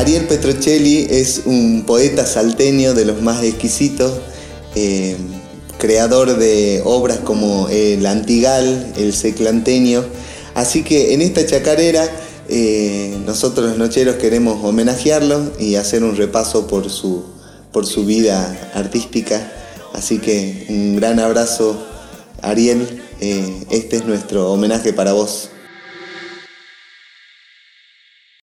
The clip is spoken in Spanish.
Ariel Petrocelli es un poeta salteño de los más exquisitos, eh, creador de obras como El Antigal, El Seclanteño. Así que en esta chacarera eh, nosotros los nocheros queremos homenajearlo y hacer un repaso por su, por su vida artística. Así que un gran abrazo, Ariel. Eh, este es nuestro homenaje para vos.